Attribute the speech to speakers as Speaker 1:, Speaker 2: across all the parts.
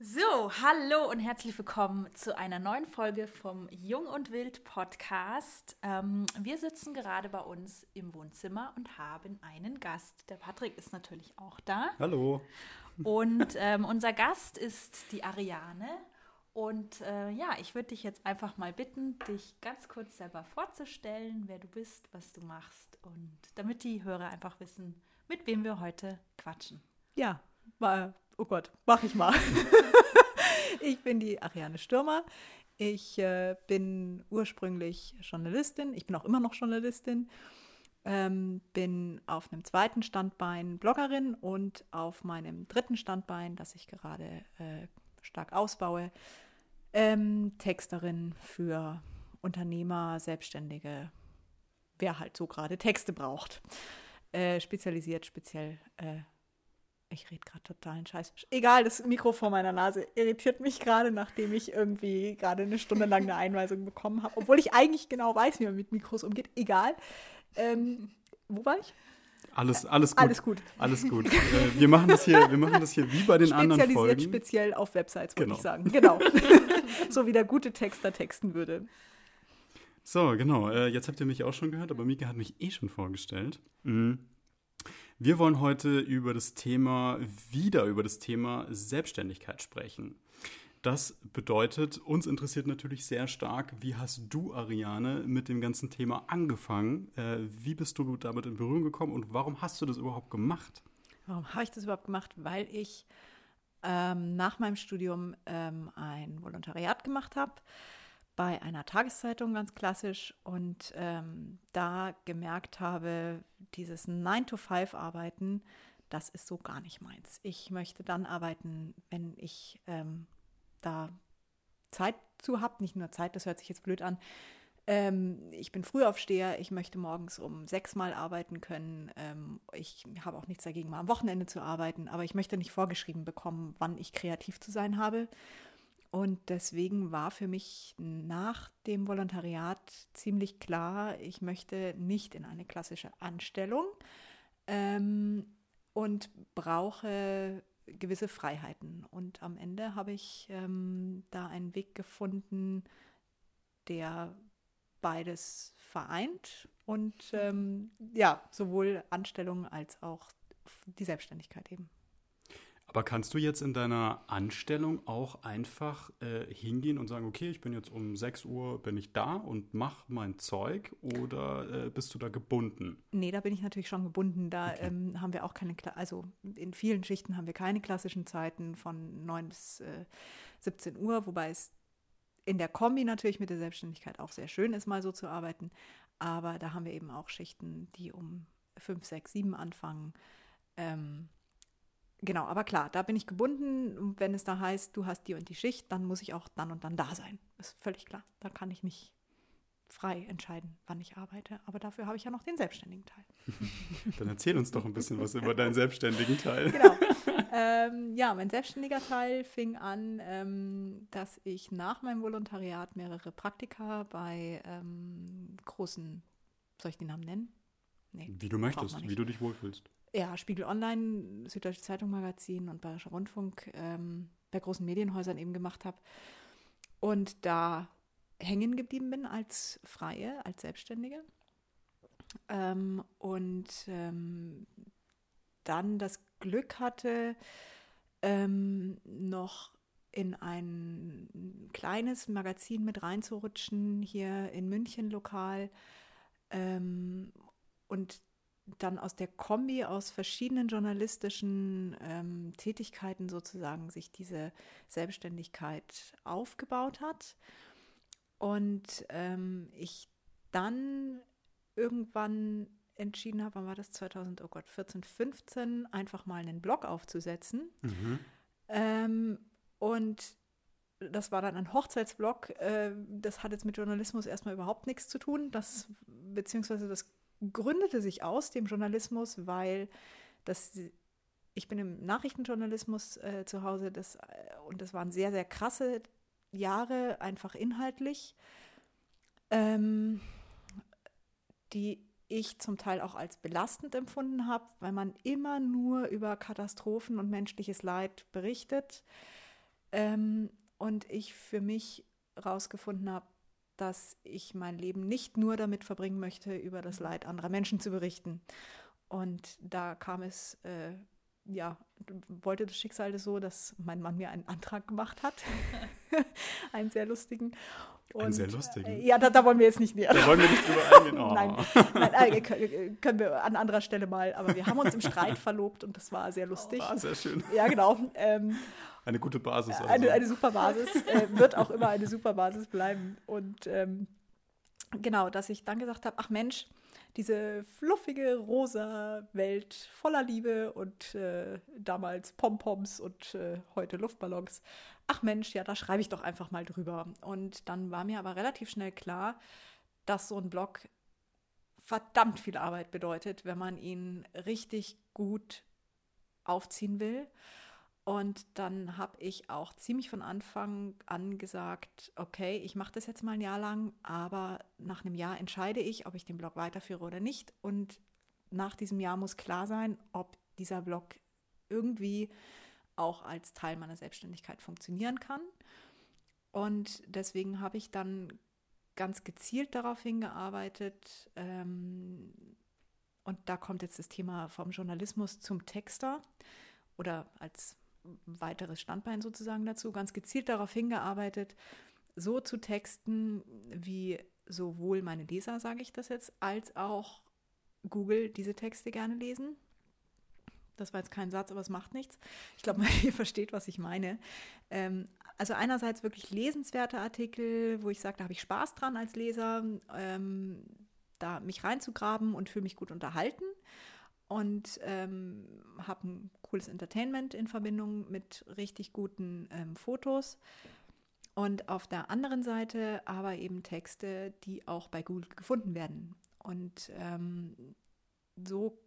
Speaker 1: So, hallo und herzlich willkommen zu einer neuen Folge vom Jung und Wild Podcast. Ähm, wir sitzen gerade bei uns im Wohnzimmer und haben einen Gast. Der Patrick ist natürlich auch da.
Speaker 2: Hallo.
Speaker 1: Und ähm, unser Gast ist die Ariane. Und äh, ja, ich würde dich jetzt einfach mal bitten, dich ganz kurz selber vorzustellen, wer du bist, was du machst und damit die Hörer einfach wissen, mit wem wir heute quatschen.
Speaker 3: Ja, war, oh Gott, mach ich mal. ich bin die Ariane Stürmer. Ich äh, bin ursprünglich Journalistin. Ich bin auch immer noch Journalistin. Ähm, bin auf einem zweiten Standbein Bloggerin und auf meinem dritten Standbein, das ich gerade äh, stark ausbaue, ähm, Texterin für Unternehmer, Selbstständige, wer halt so gerade Texte braucht. Äh, spezialisiert speziell äh, ich rede gerade totalen Scheiß. Egal, das Mikro vor meiner Nase irritiert mich gerade, nachdem ich irgendwie gerade eine Stunde lang eine Einweisung bekommen habe. Obwohl ich eigentlich genau weiß, wie man mit Mikros umgeht. Egal. Ähm, wo war ich?
Speaker 2: Alles, alles gut.
Speaker 3: Alles gut.
Speaker 2: Alles gut. äh, wir, machen das hier, wir machen das hier wie bei den anderen Folgen.
Speaker 3: speziell auf Websites, würde
Speaker 2: Genau.
Speaker 3: ich sagen. Genau. so wie der gute Texter texten würde.
Speaker 2: So, genau. Äh, jetzt habt ihr mich auch schon gehört, aber Mika hat mich eh schon vorgestellt. Mhm. Wir wollen heute über das Thema, wieder über das Thema Selbstständigkeit sprechen. Das bedeutet, uns interessiert natürlich sehr stark, wie hast du, Ariane, mit dem ganzen Thema angefangen? Äh, wie bist du damit in Berührung gekommen und warum hast du das überhaupt gemacht?
Speaker 3: Warum habe ich das überhaupt gemacht? Weil ich ähm, nach meinem Studium ähm, ein Volontariat gemacht habe bei einer Tageszeitung ganz klassisch und ähm, da gemerkt habe, dieses 9-to-5-Arbeiten, das ist so gar nicht meins. Ich möchte dann arbeiten, wenn ich ähm, da Zeit zu habe, nicht nur Zeit, das hört sich jetzt blöd an. Ähm, ich bin Frühaufsteher, ich möchte morgens um sechs Mal arbeiten können. Ähm, ich habe auch nichts dagegen, mal am Wochenende zu arbeiten, aber ich möchte nicht vorgeschrieben bekommen, wann ich kreativ zu sein habe. Und deswegen war für mich nach dem Volontariat ziemlich klar, ich möchte nicht in eine klassische Anstellung ähm, und brauche gewisse Freiheiten. Und am Ende habe ich ähm, da einen Weg gefunden, der beides vereint und ähm, ja, sowohl Anstellung als auch die Selbstständigkeit eben.
Speaker 2: Aber kannst du jetzt in deiner Anstellung auch einfach äh, hingehen und sagen, okay, ich bin jetzt um 6 Uhr, bin ich da und mache mein Zeug oder äh, bist du da gebunden?
Speaker 3: Nee, da bin ich natürlich schon gebunden. Da
Speaker 2: Okay.
Speaker 3: ähm, haben wir auch keine, also in vielen Schichten haben wir keine klassischen Zeiten von 9 bis äh, 17 Uhr, wobei es in der Kombi natürlich mit der Selbstständigkeit auch sehr schön ist, mal so zu arbeiten. Aber da haben wir eben auch Schichten, die um 5, 6, 7 anfangen. Ähm, genau, aber klar, da bin ich gebunden. Und wenn es da heißt, du hast die und die Schicht, dann muss ich auch dann und dann da sein. Ist völlig klar. Da kann ich nicht frei entscheiden, wann ich arbeite. Aber dafür habe ich ja noch den selbstständigen Teil.
Speaker 2: Dann erzähl uns doch ein bisschen was über deinen selbstständigen Teil.
Speaker 3: Genau. ähm, ja, mein selbstständiger Teil fing an, ähm, dass ich nach meinem Volontariat mehrere Praktika bei ähm, großen, soll ich den Namen nennen? Nee,
Speaker 2: Wie du möchtest, wie du dich wohlfühlst.
Speaker 3: Ja, Spiegel Online, Süddeutsche Zeitung Magazin und Bayerischer Rundfunk ähm, bei großen Medienhäusern eben gemacht habe. Und da hängen geblieben bin als Freie, als Selbstständige. Ähm, und ähm, dann das Glück hatte, ähm, noch in ein kleines Magazin mit reinzurutschen, hier in München lokal. Ähm, und dann aus der Kombi aus verschiedenen journalistischen ähm, Tätigkeiten sozusagen sich diese Selbstständigkeit aufgebaut hat. Und ähm, ich dann irgendwann entschieden habe, wann war das 2000, oh Gott, 14, 15, einfach mal einen Blog aufzusetzen.
Speaker 2: Mhm.
Speaker 3: Ähm, und das war dann ein Hochzeitsblog. Äh, das hat jetzt mit Journalismus erstmal überhaupt nichts zu tun. Das, beziehungsweise das gründete sich aus dem Journalismus, weil das, ich bin im Nachrichtenjournalismus äh, zu Hause das, äh, und das waren sehr, sehr krasse Jahre, einfach inhaltlich, ähm, die ich zum Teil auch als belastend empfunden habe, weil man immer nur über Katastrophen und menschliches Leid berichtet. Ähm, und ich für mich rausgefunden habe, dass ich mein Leben nicht nur damit verbringen möchte, über das Leid anderer Menschen zu berichten. Und da kam es, äh, ja, wollte das Schicksal so, dass mein Mann mir einen Antrag gemacht hat. einen sehr lustigen.
Speaker 2: Und, einen sehr lustigen? Äh,
Speaker 3: ja, da, da, wollen wir jetzt nicht näher.
Speaker 2: Da wollen wir nicht drüber eingehen. Oh.
Speaker 3: nein, nein äh, können wir an anderer Stelle mal. Aber wir haben uns im Streit verlobt und das war sehr lustig.
Speaker 2: Oh, sehr schön.
Speaker 3: Ja, genau. Ähm,
Speaker 2: eine gute Basis. Also.
Speaker 3: Eine, eine super Basis. äh, wird auch immer eine super Basis bleiben. Und ähm, genau, dass ich dann gesagt habe, ach Mensch, diese fluffige rosa Welt voller Liebe und äh, damals Pompoms und äh, heute Luftballons. Ach Mensch, ja, da schreibe ich doch einfach mal drüber. Und dann war mir aber relativ schnell klar, dass so ein Blog verdammt viel Arbeit bedeutet, wenn man ihn richtig gut aufziehen will. Und dann habe ich auch ziemlich von Anfang an gesagt, okay, ich mache das jetzt mal ein Jahr lang, aber nach einem Jahr entscheide ich, ob ich den Blog weiterführe oder nicht. Und nach diesem Jahr muss klar sein, ob dieser Blog irgendwie auch als Teil meiner Selbstständigkeit funktionieren kann. Und deswegen habe ich dann ganz gezielt darauf hingearbeitet. Ähm, und da kommt jetzt das Thema vom Journalismus zum Texter oder als weiteres Standbein sozusagen dazu, ganz gezielt darauf hingearbeitet, so zu texten, wie sowohl meine Leser, sage ich das jetzt, als auch Google diese Texte gerne lesen. Das war jetzt kein Satz, aber es macht nichts. Ich glaube, ihr versteht, was ich meine. Ähm, also einerseits wirklich lesenswerte Artikel, wo ich sage, da habe ich Spaß dran als Leser, ähm, da mich reinzugraben und fühle mich gut unterhalten und ähm, habe ein cooles Entertainment in Verbindung mit richtig guten ähm, Fotos. Und auf der anderen Seite aber eben Texte, die auch bei Google gefunden werden. Und ähm, so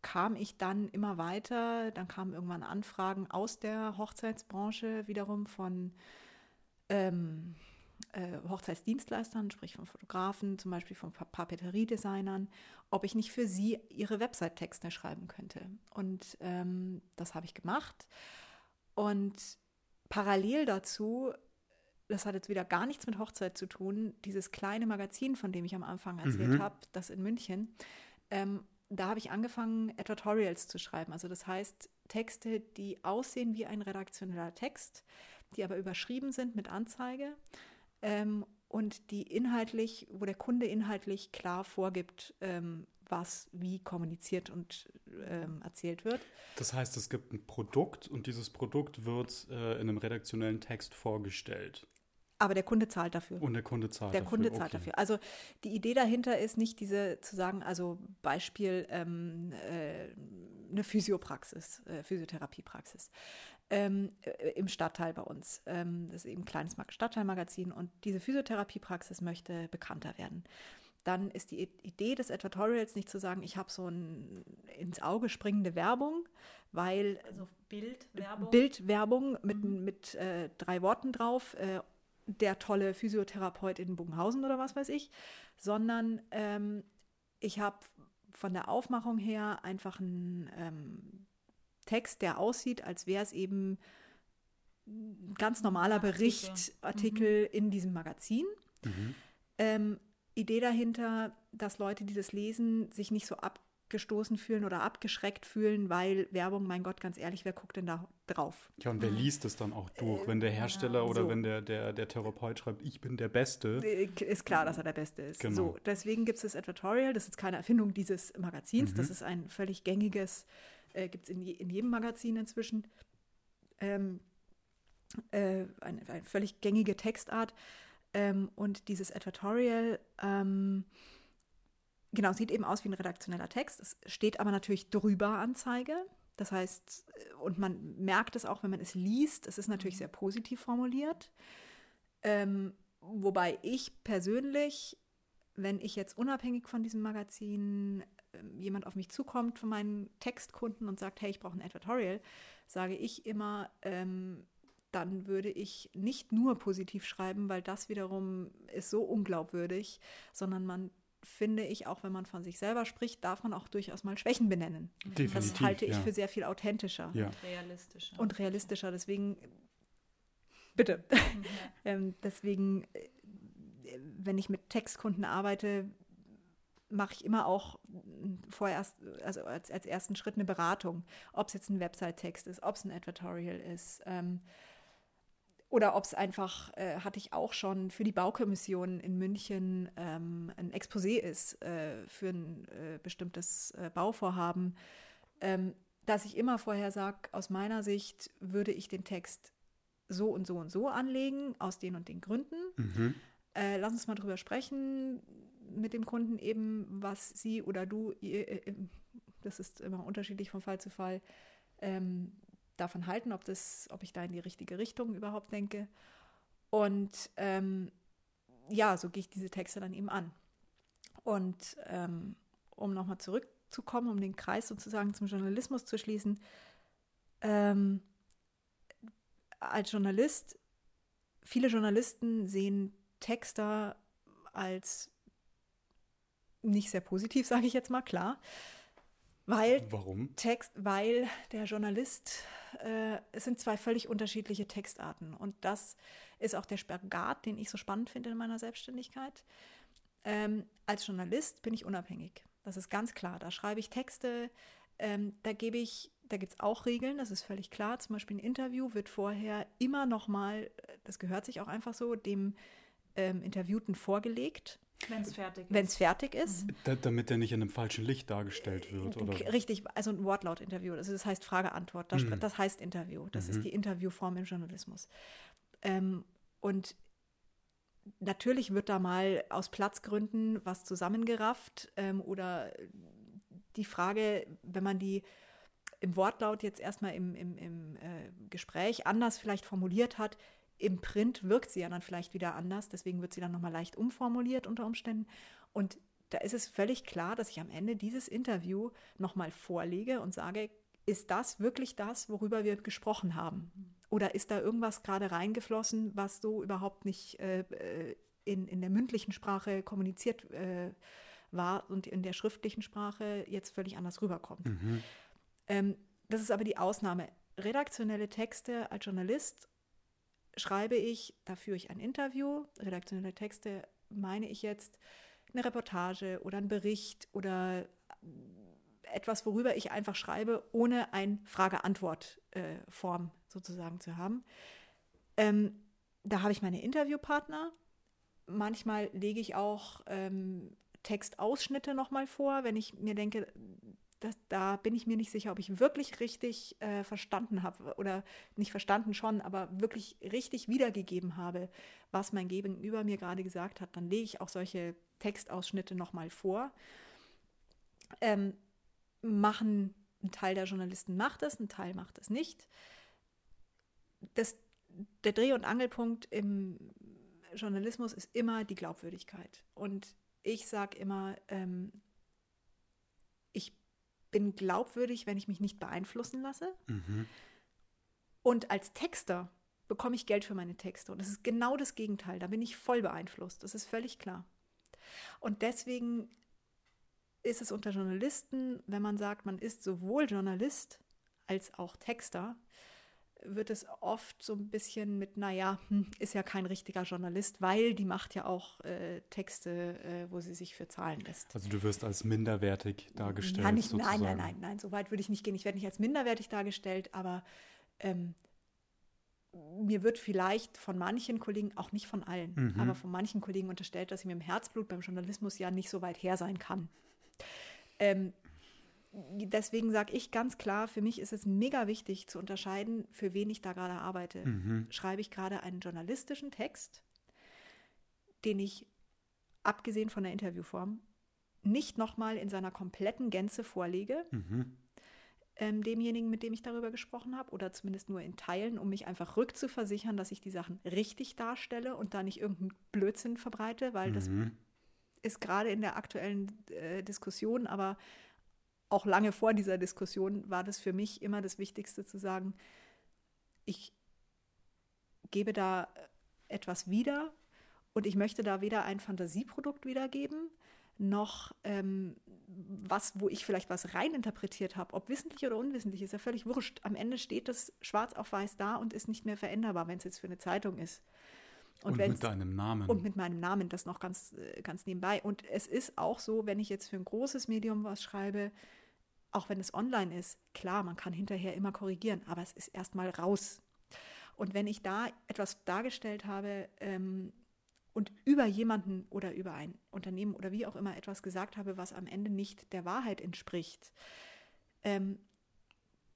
Speaker 3: kam ich dann immer weiter. Dann kamen irgendwann Anfragen aus der Hochzeitsbranche wiederum von ähm, äh, Hochzeitsdienstleistern, sprich von Fotografen, zum Beispiel von Papeteriedesignern, ob ich nicht für sie ihre Website-Texte schreiben könnte. Und ähm, das habe ich gemacht. Und parallel dazu, das hat jetzt wieder gar nichts mit Hochzeit zu tun, dieses kleine Magazin, von dem ich am Anfang erzählt mhm. habe, das in München, ähm, da habe ich angefangen, Editorials zu schreiben. Also das heißt, Texte, die aussehen wie ein redaktioneller Text, die aber überschrieben sind mit Anzeige ähm, und die inhaltlich, wo der Kunde inhaltlich klar vorgibt, ähm, was wie kommuniziert und ähm, erzählt wird.
Speaker 2: Das heißt, es gibt ein Produkt und dieses Produkt wird äh, in einem redaktionellen Text vorgestellt.
Speaker 3: Aber der Kunde zahlt dafür.
Speaker 2: Und der Kunde zahlt
Speaker 3: der dafür. Der Kunde zahlt okay. dafür. Also die Idee dahinter ist nicht diese zu sagen, also Beispiel ähm, äh, eine Physiopraxis, äh, Physiotherapiepraxis ähm, äh, im Stadtteil bei uns. Ähm, das ist eben ein kleines Stadtteilmagazin und diese Physiotherapiepraxis möchte bekannter werden. Dann ist die Idee des Advertorials nicht zu sagen, ich habe so ein ins Auge springende Werbung, weil
Speaker 1: also Bildwerbung,
Speaker 3: Bildwerbung mit, mhm. mit äh, drei Worten drauf, äh, der tolle Physiotherapeut in Bogenhausen oder was weiß ich, sondern ähm, ich habe von der Aufmachung her einfach ein ähm, Text, der aussieht, als wäre es eben ein ganz normaler Bericht, Artikel mhm. in diesem Magazin. Mhm. Ähm, Idee dahinter, dass Leute, die das lesen, sich nicht so abgestoßen fühlen oder abgeschreckt fühlen, weil Werbung, mein Gott, ganz ehrlich, wer guckt denn da drauf?
Speaker 2: Ja, und wer mhm. liest es dann auch durch? Äh, wenn der Hersteller ja, oder so. wenn der, der, der Therapeut schreibt, ich bin der Beste.
Speaker 3: Äh, ist klar, dass er der Beste ist. Genau. So, deswegen gibt es das Editorial, das ist keine Erfindung dieses Magazins, mhm. das ist ein völlig gängiges äh, gibt es in, je, in jedem Magazin inzwischen. Ähm, äh, eine, eine, völlig gängige Textart. Ähm, und dieses Editorial, ähm, genau, sieht eben aus wie ein redaktioneller Text. Es steht aber natürlich drüber Anzeige. Das heißt, äh, und man merkt es auch, wenn man es liest, es ist natürlich mhm. sehr positiv formuliert. Ähm, wobei ich persönlich, wenn ich jetzt unabhängig von diesem Magazin ähm, jemand auf mich zukommt von meinen Textkunden und sagt, hey, ich brauche ein Editorial, sage ich immer, ähm, dann würde ich nicht nur positiv schreiben, weil das wiederum ist so unglaubwürdig, sondern man finde ich, auch wenn man von sich selber spricht, darf man auch durchaus mal Schwächen benennen. Definitiv, das halte ich ja. für sehr viel authentischer
Speaker 2: ja.
Speaker 1: und realistischer.
Speaker 3: Und realistischer. Deswegen Bitte. ähm, deswegen, äh, wenn ich mit Textkunden arbeite, mache ich immer auch vorerst, also als, als ersten Schritt eine Beratung, ob es jetzt ein Website-Text ist, ob es ein Advertorial ist. Ähm, oder ob es einfach, äh, hatte ich auch schon für die Baukommission in München ähm, ein Exposé ist äh, für ein äh, bestimmtes äh, Bauvorhaben, ähm, dass ich immer vorher sage, aus meiner Sicht würde ich den Text so und so und so anlegen, aus den und den Gründen. Mhm. Äh, lass uns mal drüber sprechen mit dem Kunden eben, was sie oder du, ihr, äh, das ist immer unterschiedlich von Fall zu Fall, ähm, davon halten, ob, das, ob ich da in die richtige Richtung überhaupt denke. Und ähm, ja, so gehe ich diese Texte dann eben an. Und ähm, um nochmal zurückzukommen, um den Kreis sozusagen zum Journalismus zu schließen, ähm, als Journalist, viele Journalisten sehen Texter als nicht sehr positiv, sage ich jetzt mal, klar. Weil
Speaker 2: Warum?
Speaker 3: Text, weil der Journalist, äh, es sind zwei völlig unterschiedliche Textarten. Und das ist auch der Spagat, den ich so spannend finde in meiner Selbstständigkeit. Ähm, als Journalist bin ich unabhängig. Das ist ganz klar. Da schreibe ich Texte, ähm, da gebe ich, da gibt es auch Regeln, das ist völlig klar. Zum Beispiel ein Interview wird vorher immer nochmal, das gehört sich auch einfach so, dem ähm, Interviewten vorgelegt.
Speaker 1: Wenn es fertig
Speaker 3: ist. Wenn es fertig ist. Mhm.
Speaker 2: Da, damit er nicht in einem falschen Licht dargestellt wird, oder?
Speaker 3: Richtig, also ein Wortlaut-Interview. Also das heißt Frage-Antwort. Das, mhm. das, heißt Interview. Das mhm. ist die Interviewform im Journalismus. Ähm, und natürlich wird da mal aus Platzgründen was zusammengerafft ähm, oder die Frage, wenn man die im Wortlaut jetzt erstmal im, im, im äh, Gespräch anders vielleicht formuliert hat, im Print wirkt sie ja dann vielleicht wieder anders, deswegen wird sie dann nochmal leicht umformuliert unter Umständen. Und da ist es völlig klar, dass ich am Ende dieses Interview nochmal vorlege und sage, ist das wirklich das, worüber wir gesprochen haben? Oder ist da irgendwas gerade reingeflossen, was so überhaupt nicht äh, äh, in, in der mündlichen Sprache kommuniziert äh, war und in der schriftlichen Sprache jetzt völlig anders rüberkommt? Mhm. Ähm, das ist aber die Ausnahme. Redaktionelle Texte als Journalist schreibe ich, da führe ich ein Interview, redaktionelle Texte meine ich jetzt eine Reportage oder ein Bericht oder etwas, worüber ich einfach schreibe, ohne ein Frage-Antwort-Form äh, sozusagen zu haben. Ähm, da habe ich meine Interviewpartner. Manchmal lege ich auch ähm, Textausschnitte nochmal vor, wenn ich mir denke, das, da bin ich mir nicht sicher, ob ich wirklich richtig äh, verstanden habe oder nicht verstanden schon, aber wirklich richtig wiedergegeben habe, was mein Gegenüber mir gerade gesagt hat. Dann lege ich auch solche Textausschnitte nochmal vor. Ähm, machen, ein Teil der Journalisten macht es, ein Teil macht es nicht. Das, der Dreh- und Angelpunkt im Journalismus ist immer die Glaubwürdigkeit. Und ich sage immer, ähm, bin glaubwürdig, wenn ich mich nicht beeinflussen lasse. Mhm. Und als Texter bekomme ich Geld für meine Texte. Und das ist genau das Gegenteil. Da bin ich voll beeinflusst. Das ist völlig klar. Und deswegen ist es unter Journalisten, wenn man sagt, man ist sowohl Journalist als auch Texter, wird es oft so ein bisschen mit, naja, hm, ist ja kein richtiger Journalist, weil die macht ja auch äh, Texte, äh, wo sie sich für zahlen lässt.
Speaker 2: Also du wirst als minderwertig dargestellt.
Speaker 3: Ja, nicht, nein, nein, nein, nein, so weit würde ich nicht gehen. Ich werde nicht als minderwertig dargestellt, aber ähm, mir wird vielleicht von manchen Kollegen, auch nicht von allen, mhm. aber von manchen Kollegen unterstellt, dass ich mit dem Herzblut beim Journalismus ja nicht so weit her sein kann. Ähm, deswegen sage ich ganz klar, für mich ist es mega wichtig zu unterscheiden, für wen ich da gerade arbeite. Mhm. Schreibe ich gerade einen journalistischen Text, den ich, abgesehen von der Interviewform, nicht nochmal in seiner kompletten Gänze vorlege, mhm. ähm, demjenigen, mit dem ich darüber gesprochen habe, oder zumindest nur in Teilen, um mich einfach rückzuversichern, dass ich die Sachen richtig darstelle und da nicht irgendeinen Blödsinn verbreite, weil mhm. das ist gerade in der aktuellen äh, Diskussion, aber auch lange vor dieser Diskussion war das für mich immer das Wichtigste zu sagen, ich gebe da etwas wieder und ich möchte da weder ein Fantasieprodukt wiedergeben, noch ähm, was, wo ich vielleicht was reininterpretiert habe, ob wissentlich oder unwissentlich, ist ja völlig wurscht. Am Ende steht das schwarz auf weiß da und ist nicht mehr veränderbar, wenn es jetzt für eine Zeitung ist.
Speaker 2: Und, und mit deinem Namen.
Speaker 3: Und mit meinem Namen, das noch ganz, äh, ganz nebenbei. Und es ist auch so, wenn ich jetzt für ein großes Medium was schreibe, auch wenn es online ist, klar, man kann hinterher immer korrigieren, aber es ist erstmal raus. Und wenn ich da etwas dargestellt habe ähm, und über jemanden oder über ein Unternehmen oder wie auch immer etwas gesagt habe, was am Ende nicht der Wahrheit entspricht, ähm,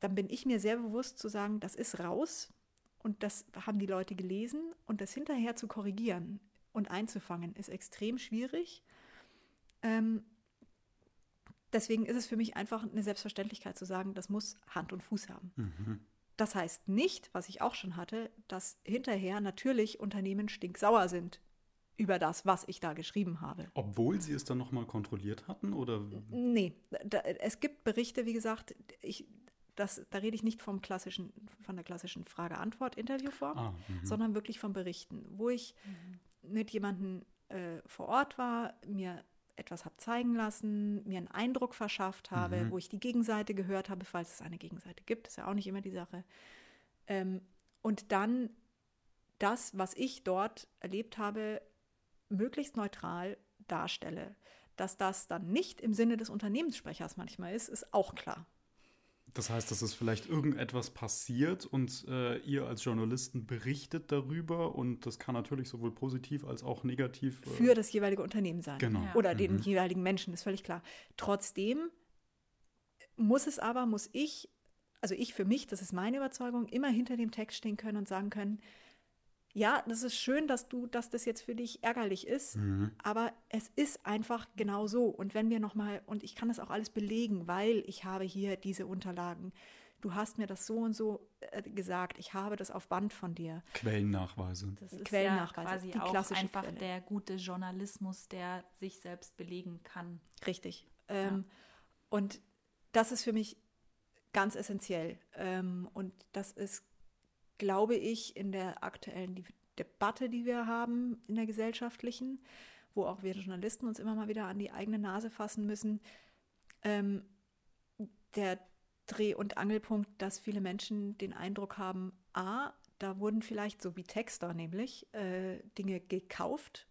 Speaker 3: dann bin ich mir sehr bewusst zu sagen, das ist raus und das haben die Leute gelesen und das hinterher zu korrigieren und einzufangen, ist extrem schwierig. Ähm, deswegen ist es für mich einfach eine Selbstverständlichkeit zu sagen, das muss Hand und Fuß haben. Mhm. Das heißt nicht, was ich auch schon hatte, dass hinterher natürlich Unternehmen stinksauer sind über das, was ich da geschrieben habe.
Speaker 2: Obwohl sie es dann nochmal kontrolliert hatten? Oder?
Speaker 3: Nee, da, es gibt Berichte, wie gesagt, ich, das, da rede ich nicht vom klassischen, von der klassischen Frage-Antwort-Interviewform, ah, mhm. sondern wirklich von Berichten, wo ich mhm. mit jemandem äh, vor Ort war, mir etwas habe zeigen lassen, mir einen Eindruck verschafft habe, mhm. wo ich die Gegenseite gehört habe, falls es eine Gegenseite gibt, ist ja auch nicht immer die Sache. Ähm, und dann das, was ich dort erlebt habe, möglichst neutral darstelle. Dass das dann nicht im Sinne des Unternehmenssprechers manchmal ist, ist auch klar.
Speaker 2: Das heißt, dass es vielleicht irgendetwas passiert und äh, ihr als Journalisten berichtet darüber und das kann natürlich sowohl positiv als auch negativ.
Speaker 3: Äh, Für das jeweilige Unternehmen sein.
Speaker 2: Genau. Ja.
Speaker 3: Oder mhm. den jeweiligen Menschen, ist völlig klar. Trotzdem muss es aber, muss ich, also ich für mich, das ist meine Überzeugung, immer hinter dem Text stehen können und sagen können, ja, das ist schön, dass du, dass das jetzt für dich ärgerlich ist, mhm. aber es ist einfach genau so. Und wenn wir nochmal, und ich kann das auch alles belegen, weil ich habe hier diese Unterlagen. Du hast mir das so und so äh, gesagt. Ich habe das auf Band von dir.
Speaker 2: Quellennachweise.
Speaker 1: Das ist Quellennachweise, ja quasi die auch einfach Quelle. der gute Journalismus, der sich selbst belegen kann.
Speaker 3: Richtig. Ähm, ja. Und das ist für mich ganz essentiell. Ähm, und das ist glaube ich, in der aktuellen Debatte, die wir haben, in der gesellschaftlichen, wo auch wir Journalisten uns immer mal wieder an die eigene Nase fassen müssen, ähm, der Dreh- und Angelpunkt, dass viele Menschen den Eindruck haben, a, da wurden vielleicht, so wie Texter nämlich, äh, Dinge gekauft,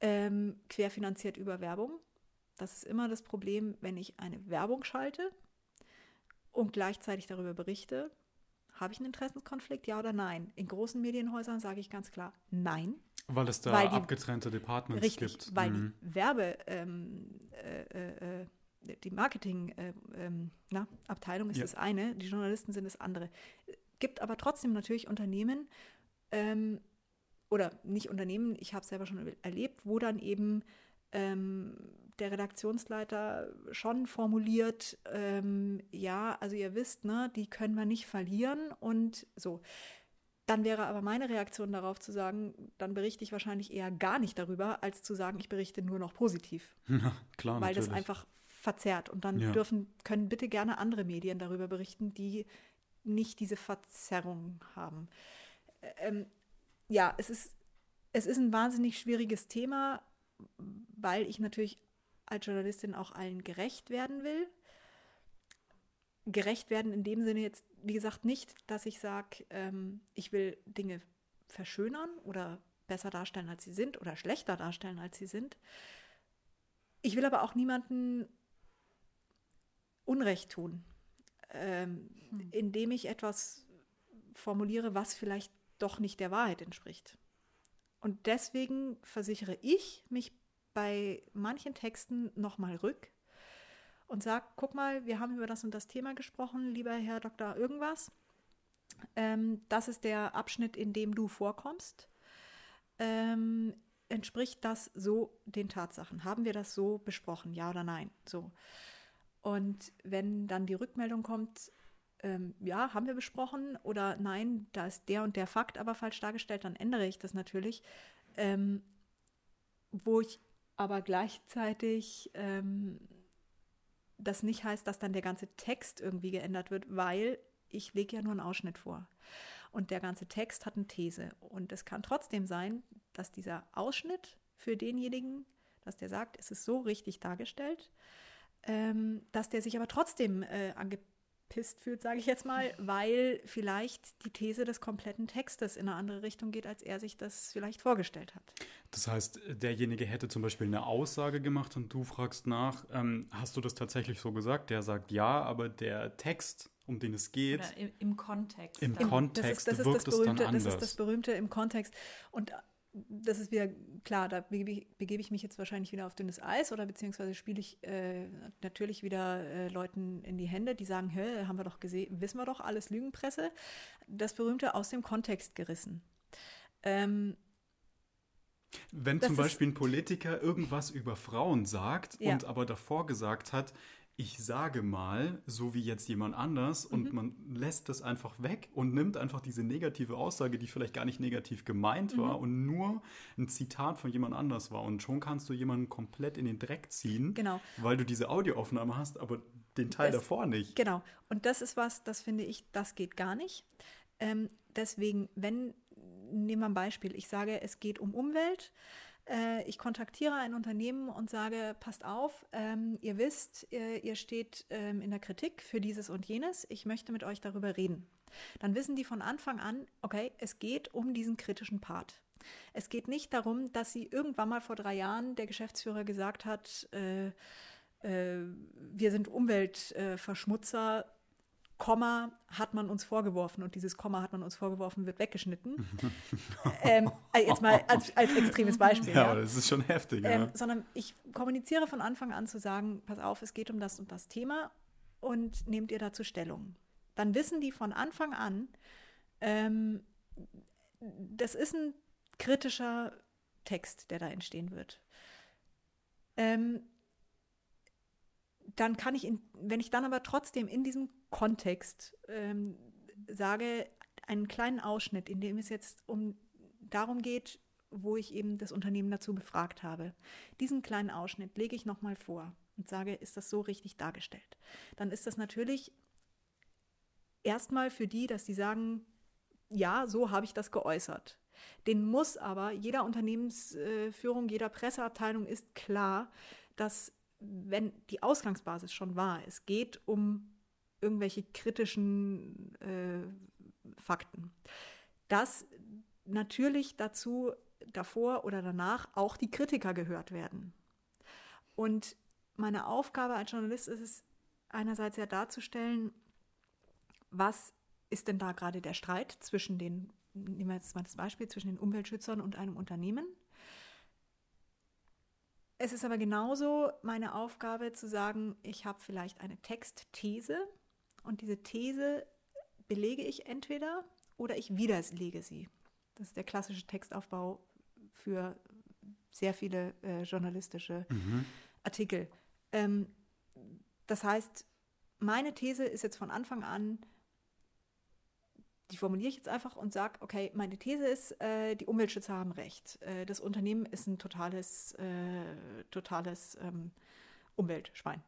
Speaker 3: ähm, querfinanziert über Werbung. Das ist immer das Problem, wenn ich eine Werbung schalte und gleichzeitig darüber berichte, habe ich einen Interessenskonflikt, ja oder nein? In großen Medienhäusern sage ich ganz klar nein.
Speaker 2: Weil es da weil die, abgetrennte Departments
Speaker 3: richtig,
Speaker 2: gibt.
Speaker 3: Weil mhm. die Werbe, ähm, äh, äh, die Marketing-Abteilung äh, ähm, ist ja. das eine, die Journalisten sind das andere. Gibt aber trotzdem natürlich Unternehmen, ähm, oder nicht Unternehmen, ich habe es selber schon erlebt, wo dann eben ähm, der Redaktionsleiter schon formuliert, ähm, ja, also ihr wisst, ne, die können wir nicht verlieren und so. Dann wäre aber meine Reaktion darauf zu sagen, dann berichte ich wahrscheinlich eher gar nicht darüber, als zu sagen, ich berichte nur noch positiv.
Speaker 2: Ja, klar.
Speaker 3: Weil natürlich. das einfach verzerrt. Und dann ja. dürfen, können bitte gerne andere Medien darüber berichten, die nicht diese Verzerrung haben. Ähm, ja, es ist, es ist ein wahnsinnig schwieriges Thema, weil ich natürlich als Journalistin auch allen gerecht werden will. Gerecht werden in dem Sinne jetzt, wie gesagt, nicht, dass ich sage, ähm, ich will Dinge verschönern oder besser darstellen, als sie sind oder schlechter darstellen, als sie sind. Ich will aber auch niemanden Unrecht tun, ähm, hm. indem ich etwas formuliere, was vielleicht doch nicht der Wahrheit entspricht. Und deswegen versichere ich mich bei manchen Texten nochmal rück und sage, guck mal, wir haben über das und das Thema gesprochen, lieber Herr Dr. Irgendwas. Ähm, das ist der Abschnitt, in dem du vorkommst. Ähm, entspricht das so den Tatsachen? Haben wir das so besprochen, ja oder nein? So. Und wenn dann die Rückmeldung kommt, ähm, ja, haben wir besprochen oder nein, da ist der und der Fakt aber falsch dargestellt, dann ändere ich das natürlich. Ähm, wo ich aber gleichzeitig ähm, das nicht heißt, dass dann der ganze Text irgendwie geändert wird, weil ich lege ja nur einen Ausschnitt vor. Und der ganze Text hat eine These. Und es kann trotzdem sein, dass dieser Ausschnitt für denjenigen dass der sagt, es ist so richtig dargestellt, ähm, dass der sich aber trotzdem äh, angepisst fühlt, sage ich jetzt mal, weil vielleicht die These des kompletten Textes in eine andere Richtung geht, als er sich das vielleicht vorgestellt hat.
Speaker 2: Das heißt, derjenige hätte zum Beispiel eine Aussage gemacht und du fragst nach, ähm, hast du das tatsächlich so gesagt? Der sagt ja, aber der Text, um den es geht.
Speaker 1: Oder im, im Kontext.
Speaker 2: Im
Speaker 1: dann.
Speaker 2: Kontext
Speaker 3: das ist, das
Speaker 2: wirkt
Speaker 3: ist das
Speaker 2: es dann
Speaker 3: berühmte,
Speaker 2: anders.
Speaker 3: Das ist das berühmte im Kontext. Und das ist wieder klar, da begebe ich, mich jetzt wahrscheinlich wieder auf dünnes Eis oder beziehungsweise spiele ich äh, natürlich wieder äh, Leuten in die Hände, die sagen, hä, haben wir doch gesehen, wissen wir doch, alles Lügenpresse. Das berühmte aus dem Kontext gerissen. Ähm,
Speaker 2: Wenn zum Beispiel ein Politiker irgendwas über Frauen sagt
Speaker 3: Ja.
Speaker 2: und aber davor gesagt hat, ich sage mal, so wie jetzt jemand anders,
Speaker 3: Mhm.
Speaker 2: und man lässt das einfach weg und nimmt einfach diese negative Aussage, die vielleicht gar nicht negativ gemeint war
Speaker 3: Mhm.
Speaker 2: und nur ein Zitat von jemand anders war. Und schon kannst du jemanden komplett in den Dreck ziehen,
Speaker 3: Genau.
Speaker 2: weil du diese Audioaufnahme hast, aber den Teil
Speaker 3: Das-
Speaker 2: davor nicht.
Speaker 3: Genau. Und das ist was, das finde ich, das geht gar nicht. Ähm, deswegen, wenn, nehmen wir ein Beispiel, ich sage, es geht um Umwelt. Äh, ich kontaktiere ein Unternehmen und sage, passt auf, ähm, ihr wisst, ihr, ihr steht ähm, in der Kritik für dieses und jenes. Ich möchte mit euch darüber reden. Dann wissen die von Anfang an, okay, es geht um diesen kritischen Part. Es geht nicht darum, dass sie irgendwann mal vor drei Jahren der Geschäftsführer gesagt hat, äh, äh, wir sind Umweltverschmutzer, Komma hat man uns vorgeworfen und dieses Komma hat man uns vorgeworfen, wird weggeschnitten. ähm, äh, jetzt mal als, als extremes Beispiel.
Speaker 2: Ja,
Speaker 3: Ja,
Speaker 2: aber das ist schon heftig.
Speaker 3: Ähm,
Speaker 2: ja.
Speaker 3: sondern ich kommuniziere von Anfang an zu sagen, pass auf, es geht um das und das Thema und nehmt ihr dazu Stellung. Dann wissen die von Anfang an, ähm, das ist ein kritischer Text, der da entstehen wird. Ähm, dann kann ich, in, wenn ich dann aber trotzdem in diesem Kontext ähm, sage, einen kleinen Ausschnitt, in dem es jetzt um darum geht, wo ich eben das Unternehmen dazu befragt habe, diesen kleinen Ausschnitt lege ich nochmal vor und sage, ist das so richtig dargestellt? Dann ist das natürlich erstmal für die, dass die sagen, ja, so habe ich das geäußert. Den muss aber jeder Unternehmensführung, jeder Presseabteilung ist klar, dass wenn die Ausgangsbasis schon war, es geht um irgendwelche kritischen äh, Fakten, dass natürlich dazu davor oder danach auch die Kritiker gehört werden. Und meine Aufgabe als Journalist ist es einerseits ja darzustellen, was ist denn da gerade der Streit zwischen den, nehmen wir jetzt mal das Beispiel, zwischen den Umweltschützern und einem Unternehmen. Es ist aber genauso meine Aufgabe zu sagen, ich habe vielleicht eine Textthese und diese These belege ich entweder oder ich widerlege sie. Das ist der klassische Textaufbau für sehr viele äh, journalistische
Speaker 2: Mhm.
Speaker 3: Artikel. Ähm, das heißt, meine These ist jetzt von Anfang an, die formuliere ich jetzt einfach und sage, okay, meine These ist, äh, die Umweltschützer haben recht. Äh, das Unternehmen ist ein totales, äh, totales ähm, Umweltschwein.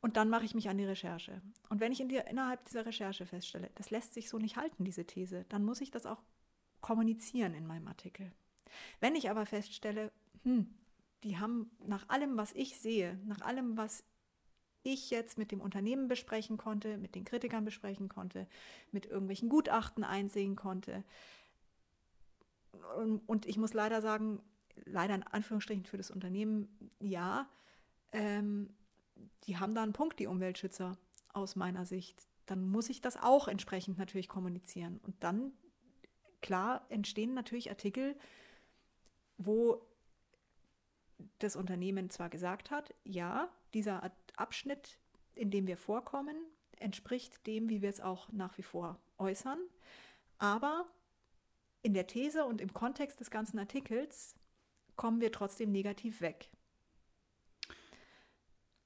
Speaker 3: Und dann mache ich mich an die Recherche. Und wenn ich in die, innerhalb dieser Recherche feststelle, das lässt sich so nicht halten, diese These, dann muss ich das auch kommunizieren in meinem Artikel. Wenn ich aber feststelle, hm, die haben nach allem, was ich sehe, nach allem, was ich jetzt mit dem Unternehmen besprechen konnte, mit den Kritikern besprechen konnte, mit irgendwelchen Gutachten einsehen konnte. Und, und ich muss leider sagen, leider in Anführungsstrichen für das Unternehmen, ja, ähm, die haben da einen Punkt, die Umweltschützer, aus meiner Sicht. Dann muss ich das auch entsprechend natürlich kommunizieren. Und dann, klar, entstehen natürlich Artikel, wo das Unternehmen zwar gesagt hat, ja, dieser Abschnitt, in dem wir vorkommen, entspricht dem, wie wir es auch nach wie vor äußern, aber in der These und im Kontext des ganzen Artikels kommen wir trotzdem negativ weg.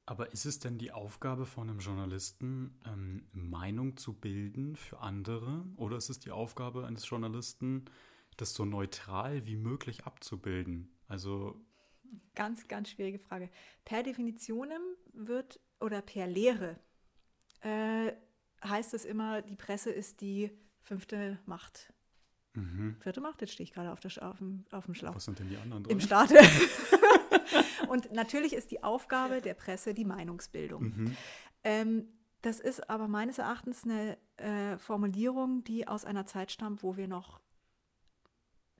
Speaker 2: Aber ist es denn die Aufgabe von einem Journalisten, ähm, Meinung zu bilden für andere? Oder ist es die Aufgabe eines Journalisten, das so neutral wie möglich abzubilden? Also
Speaker 3: Ganz, ganz schwierige Frage. Per Definition wird oder per Lehre äh, heißt es immer, die Presse ist die fünfte Macht Mhm. Vierte Macht, jetzt stehe ich gerade auf, der, auf, dem, auf dem Schlauch.
Speaker 2: Was sind denn die anderen
Speaker 3: drei? Im Staat. und natürlich ist die Aufgabe der Presse die Meinungsbildung. Mhm. Ähm, das ist aber meines Erachtens eine äh, Formulierung, die aus einer Zeit stammt, wo wir noch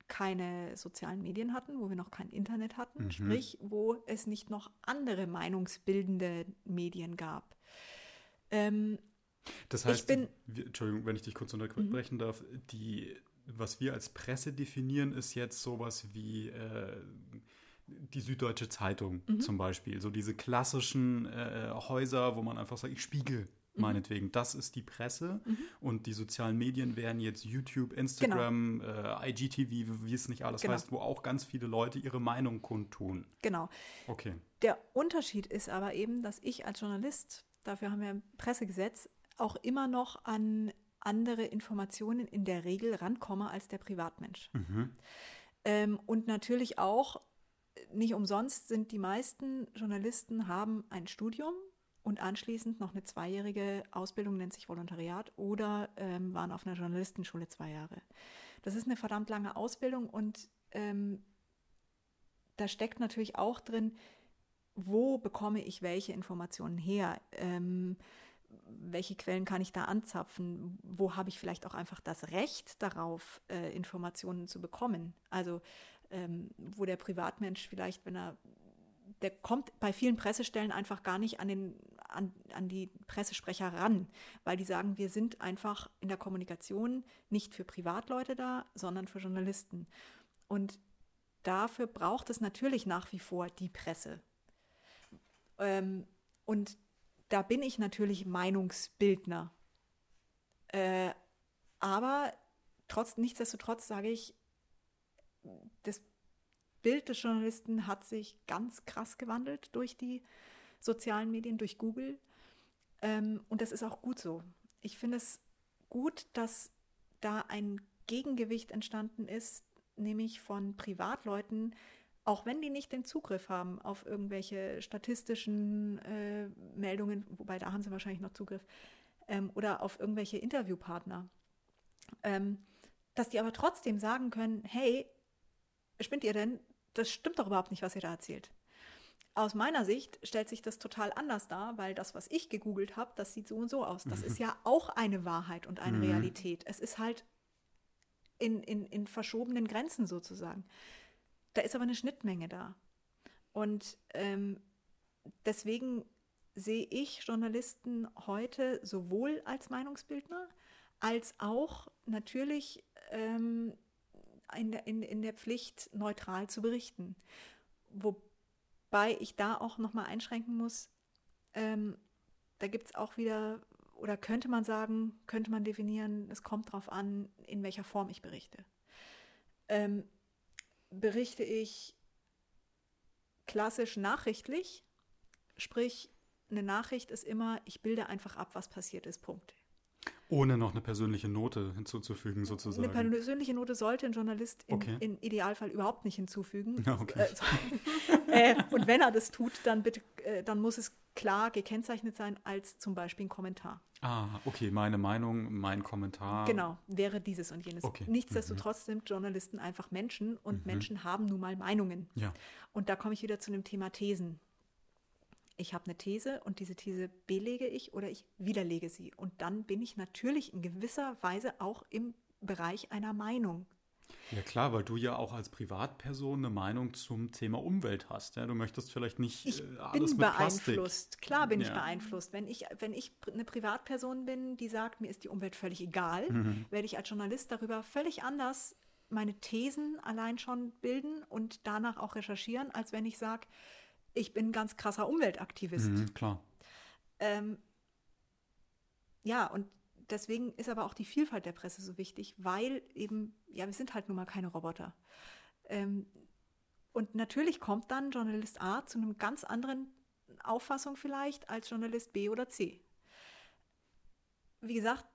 Speaker 3: keine sozialen Medien hatten, wo wir noch kein Internet hatten, mhm. sprich, wo es nicht noch andere meinungsbildende Medien gab. Ähm,
Speaker 2: das heißt, bin, Entschuldigung, wenn ich dich kurz unterbrechen mhm. darf, die, was wir als Presse definieren, ist jetzt sowas wie äh, die Süddeutsche Zeitung mhm. zum Beispiel. So diese klassischen äh, Häuser, wo man einfach sagt, ich spiegel. Meinetwegen. Das ist die Presse. Mhm. Und die sozialen Medien wären jetzt YouTube, Instagram, genau. äh, IGTV, wie es nicht alles genau. heißt, wo auch ganz viele Leute ihre Meinung kundtun.
Speaker 3: Genau.
Speaker 2: Okay.
Speaker 3: Der Unterschied ist aber eben, dass ich als Journalist, dafür haben wir ein Pressegesetz, auch immer noch an andere Informationen in der Regel rankomme als der Privatmensch. Mhm. Ähm, und natürlich auch, nicht umsonst sind die meisten Journalisten haben ein Studium und anschließend noch eine zweijährige Ausbildung, nennt sich Volontariat, oder ähm, waren auf einer Journalistenschule zwei Jahre. Das ist eine verdammt lange Ausbildung und ähm, da steckt natürlich auch drin, wo bekomme ich welche Informationen her? Ähm, welche Quellen kann ich da anzapfen? Wo habe ich vielleicht auch einfach das Recht darauf, äh, Informationen zu bekommen? Also ähm, wo der Privatmensch vielleicht, wenn er, der kommt bei vielen Pressestellen einfach gar nicht an, den, an, an die Pressesprecher ran, weil die sagen, wir sind einfach in der Kommunikation nicht für Privatleute da, sondern für Journalisten. Und dafür braucht es natürlich nach wie vor die Presse. Ähm, und da bin ich natürlich Meinungsbildner. Äh, aber trotz, nichtsdestotrotz sage ich, das Bild des Journalisten hat sich ganz krass gewandelt durch die sozialen Medien, durch Google. Ähm, und das ist auch gut so. Ich finde es gut, dass da ein Gegengewicht entstanden ist, nämlich von Privatleuten, auch wenn die nicht den Zugriff haben auf irgendwelche statistischen äh, Meldungen, wobei da haben sie wahrscheinlich noch Zugriff, ähm, oder auf irgendwelche Interviewpartner, ähm, dass die aber trotzdem sagen können, hey, spinnt ihr denn? Das stimmt doch überhaupt nicht, was ihr da erzählt. Aus meiner Sicht stellt sich das total anders dar, weil das, was ich gegoogelt habe, das sieht so und so aus. Das mhm. ist ja auch eine Wahrheit und eine mhm. Realität. Es ist halt in, in, in verschobenen Grenzen sozusagen. Da ist aber eine Schnittmenge da. Und ähm, deswegen sehe ich Journalisten heute sowohl als Meinungsbildner als auch natürlich ähm, in, der, in, in der Pflicht, neutral zu berichten. Wobei ich da auch nochmal einschränken muss, ähm, da gibt es auch wieder, oder könnte man sagen, könnte man definieren, es kommt darauf an, in welcher Form ich berichte. Ähm, berichte ich klassisch nachrichtlich, sprich eine Nachricht ist immer, ich bilde einfach ab, was passiert ist, Punkt.
Speaker 2: Ohne noch eine persönliche Note hinzuzufügen, sozusagen.
Speaker 3: Eine persönliche Note sollte ein Journalist in, okay. im Idealfall überhaupt nicht hinzufügen.
Speaker 2: okay.
Speaker 3: Äh, äh, und wenn er das tut, dann bitte, äh, dann muss es klar gekennzeichnet sein als zum Beispiel ein Kommentar.
Speaker 2: Ah, okay, meine Meinung, mein Kommentar.
Speaker 3: Genau, wäre dieses und jenes. Okay. Nichtsdestotrotz mhm. sind Journalisten einfach Menschen und mhm. Menschen haben nun mal Meinungen.
Speaker 2: Ja.
Speaker 3: Und da komme ich wieder zu dem Thema Thesen ich habe eine These und diese These belege ich oder ich widerlege sie. Und dann bin ich natürlich in gewisser Weise auch im Bereich einer Meinung.
Speaker 2: Ja klar, weil du ja auch als Privatperson eine Meinung zum Thema Umwelt hast. Ja? Du möchtest vielleicht nicht
Speaker 3: ich äh, alles bin mit beeinflusst. Plastik. Klar bin ja. ich beeinflusst. Wenn ich, wenn ich eine Privatperson bin, die sagt, mir ist die Umwelt völlig egal, mhm. werde ich als Journalist darüber völlig anders meine Thesen allein schon bilden und danach auch recherchieren, als wenn ich sage, ich bin ein ganz krasser Umweltaktivist.
Speaker 2: Mhm, klar.
Speaker 3: Ähm, ja, und deswegen ist aber auch die Vielfalt der Presse so wichtig, weil eben, ja, wir sind halt nun mal keine Roboter. Ähm, und natürlich kommt dann Journalist A zu einer ganz anderen Auffassung vielleicht als Journalist B oder C. Wie gesagt,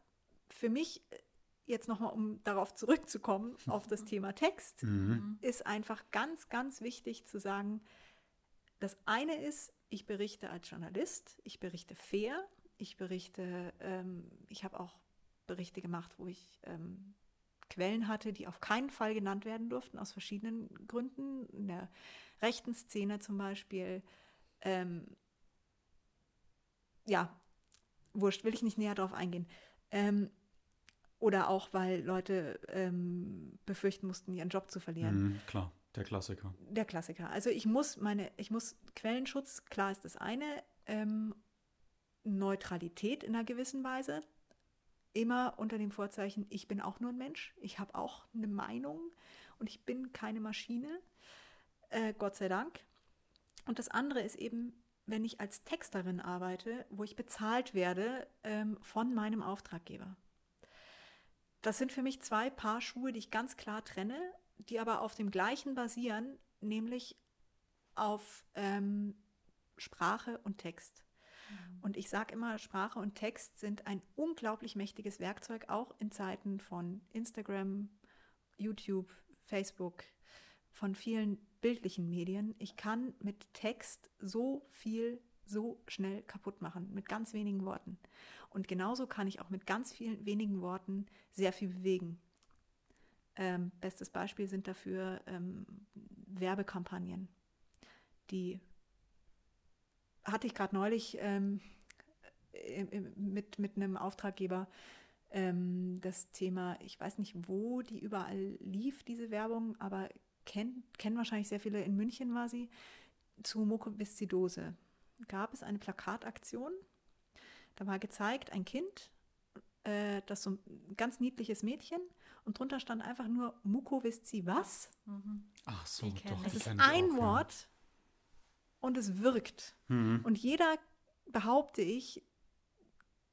Speaker 3: für mich jetzt nochmal, um darauf zurückzukommen, auf das Thema Text, mhm. ist einfach ganz, ganz wichtig zu sagen, das eine ist, ich berichte als Journalist, ich berichte fair, ich berichte, ähm, ich habe auch Berichte gemacht, wo ich ähm, Quellen hatte, die auf keinen Fall genannt werden durften, aus verschiedenen Gründen. In der rechten Szene zum Beispiel. Ähm, ja, wurscht, will ich nicht näher darauf eingehen. Ähm, oder auch, weil Leute ähm, befürchten mussten, ihren Job zu verlieren.
Speaker 2: Mhm, klar, der Klassiker.
Speaker 3: Der Klassiker. Also ich muss meine, ich muss Quellenschutz, klar ist das eine, ähm, Neutralität in einer gewissen Weise, immer unter dem Vorzeichen, ich bin auch nur ein Mensch, ich habe auch eine Meinung und ich bin keine Maschine, äh, Gott sei Dank. Und das andere ist eben, wenn ich als Texterin arbeite, wo ich bezahlt werde ähm, von meinem Auftraggeber. Das sind für mich zwei Paar Schuhe, die ich ganz klar trenne, die aber auf dem gleichen basieren, nämlich auf ähm, Sprache und Text. Mhm. Und ich sage immer, Sprache und Text sind ein unglaublich mächtiges Werkzeug, auch in Zeiten von Instagram, YouTube, Facebook, von vielen bildlichen Medien. Ich kann mit Text so viel so schnell kaputt machen, mit ganz wenigen Worten. Und genauso kann ich auch mit ganz vielen wenigen Worten sehr viel bewegen. Ähm, bestes Beispiel sind dafür ähm, Werbekampagnen. Die hatte ich gerade neulich ähm, mit, mit einem Auftraggeber ähm, das Thema, ich weiß nicht, wo die überall lief, diese Werbung, aber kennen, kennen wahrscheinlich sehr viele, in München war sie, zu Mukoviszidose. Gab es eine Plakataktion, da war gezeigt, ein Kind, äh, das so ein ganz niedliches Mädchen und drunter stand einfach nur Mukovisci was?
Speaker 2: Mhm. Ach so, doch.
Speaker 3: Es ist ein auch, Wort ja. und es wirkt. Mhm. Und jeder, behaupte ich,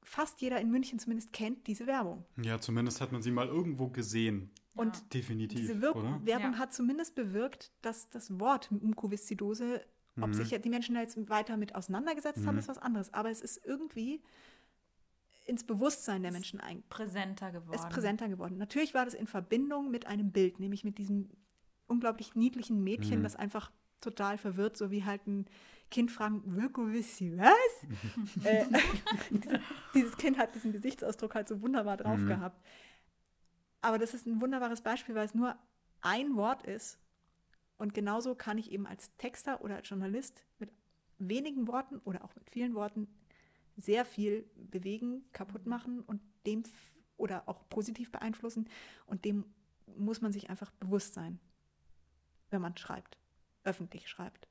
Speaker 3: fast jeder in München zumindest kennt diese Werbung.
Speaker 2: Ja, zumindest hat man sie mal irgendwo gesehen.
Speaker 3: Und ja. definitiv. Diese Wirk oder? Werbung ja. hat zumindest bewirkt, dass das Wort Mukoviszidose, mhm. ob sich die Menschen da jetzt weiter mit auseinandergesetzt mhm. haben, ist was anderes. Aber es ist irgendwie ins Bewusstsein der Menschen ein
Speaker 1: präsenter geworden.
Speaker 3: Ist präsenter geworden. Natürlich war das in Verbindung mit einem Bild, nämlich mit diesem unglaublich niedlichen Mädchen, mhm. das einfach total verwirrt, so wie halt ein Kind fragen, Wirko Wissi, was? äh, dieses Kind hat diesen Gesichtsausdruck halt so wunderbar drauf mhm. gehabt. Aber das ist ein wunderbares Beispiel, weil es nur ein Wort ist. Und genauso kann ich eben als Texter oder als Journalist mit wenigen Worten oder auch mit vielen Worten sehr viel bewegen, kaputt machen und dem oder auch positiv beeinflussen. Und dem muss man sich einfach bewusst sein, wenn man schreibt, öffentlich schreibt.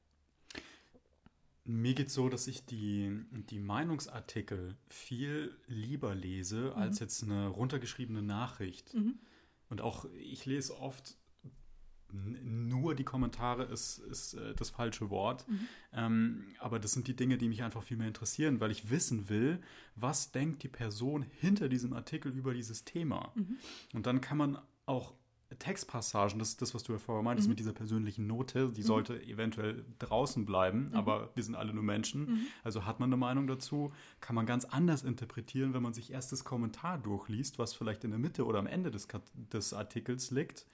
Speaker 2: Mir geht es so, dass ich die, die Meinungsartikel viel lieber lese mhm. als jetzt eine runtergeschriebene Nachricht. Mhm. Und auch ich lese oft nur die Kommentare ist, ist äh, das falsche Wort. Mhm. Ähm, aber das sind die Dinge, die mich einfach viel mehr interessieren, weil ich wissen will, was denkt die Person hinter diesem Artikel über dieses Thema. Mhm. Und dann kann man auch Textpassagen, das ist das, was du ja vorher meintest, mhm. mit dieser persönlichen Note, die mhm. sollte eventuell draußen bleiben, mhm. aber wir sind alle nur Menschen. Mhm. Also hat man eine Meinung dazu, kann man ganz anders interpretieren, wenn man sich erst das Kommentar durchliest, was vielleicht in der Mitte oder am Ende des, des Artikels liegt,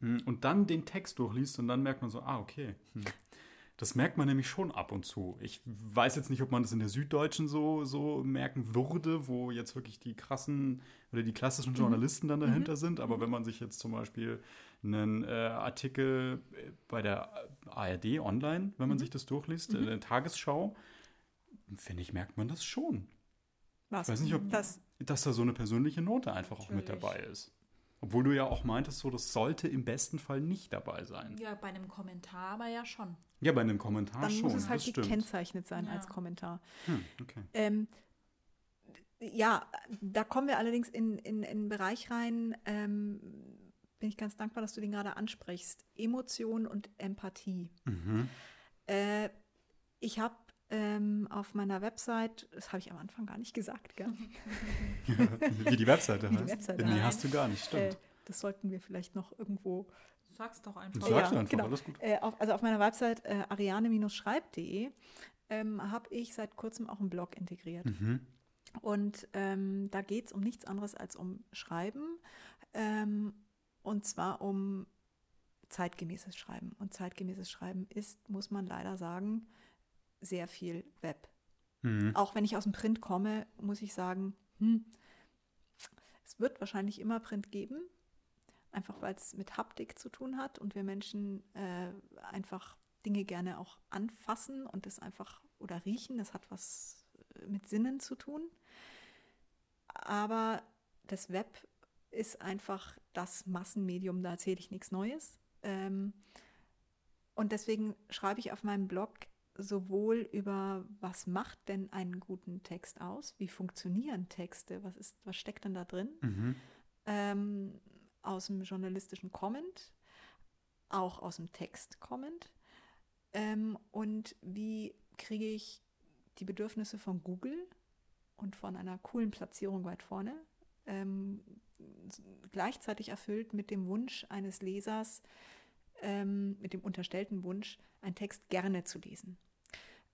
Speaker 2: mm, und dann den Text durchliest und dann merkt man so, ah, okay. Hm. Das merkt man nämlich schon ab und zu. Ich weiß jetzt nicht, ob man das in der Süddeutschen so, so merken würde, wo jetzt wirklich die krassen oder die klassischen mhm. Journalisten dann dahinter mhm. sind. Aber mhm. wenn man sich jetzt zum Beispiel einen äh, Artikel äh, bei der ARD online, wenn man mhm. sich das durchliest, mhm. äh, Tagesschau, finde ich, merkt man das schon. Was? Ich weiß nicht, ob das, dass da so eine persönliche Note einfach auch mit dabei ist. Obwohl du ja auch meintest, so das sollte im besten Fall nicht dabei sein.
Speaker 1: Ja, bei einem Kommentar aber ja schon.
Speaker 2: Ja, bei einem Kommentar
Speaker 3: Dann
Speaker 2: schon.
Speaker 3: Dann muss es halt gekennzeichnet sein ja. als Kommentar. Hm, okay. Ähm, ja, da kommen wir allerdings in, in, in einen Bereich rein, ähm, bin ich ganz dankbar, dass du den gerade ansprichst. Emotion und Empathie. Mhm. Äh, ich habe ähm, auf meiner Website, das habe ich am Anfang gar nicht gesagt, gell?
Speaker 2: Wie die Webseite heißt? Die Webseite nee, hast du gar nicht, stimmt. Äh,
Speaker 3: das sollten wir vielleicht noch irgendwo.
Speaker 1: Sag's doch einfach.
Speaker 2: Sag's ja, einfach, genau. alles gut.
Speaker 3: Äh, auf, also auf meiner Website äh, ariane-schreib.de ähm, habe ich seit kurzem auch einen Blog integriert. Mhm. Und ähm, da geht es um nichts anderes als um Schreiben. Ähm, und zwar um zeitgemäßes Schreiben. Und zeitgemäßes Schreiben ist, muss man leider sagen, sehr viel Web. Mhm. Auch wenn ich aus dem Print komme, muss ich sagen, hm, es wird wahrscheinlich immer Print geben, einfach weil es mit Haptik zu tun hat und wir Menschen äh, einfach Dinge gerne auch anfassen und es einfach oder riechen. Das hat was äh, mit Sinnen zu tun. Aber das Web ist einfach das Massenmedium, da erzähle ich nichts Neues. Ähm, und deswegen schreibe ich auf meinem Blog sowohl über, was macht denn einen guten Text aus, wie funktionieren Texte, was, ist, was steckt denn da drin,
Speaker 2: Mhm.
Speaker 3: ähm, aus dem journalistischen Comment, auch aus dem Text-Comment ähm, und wie kriege ich die Bedürfnisse von Google und von einer coolen Platzierung weit vorne ähm, gleichzeitig erfüllt mit dem Wunsch eines Lesers, ähm, mit dem unterstellten Wunsch, einen Text gerne zu lesen.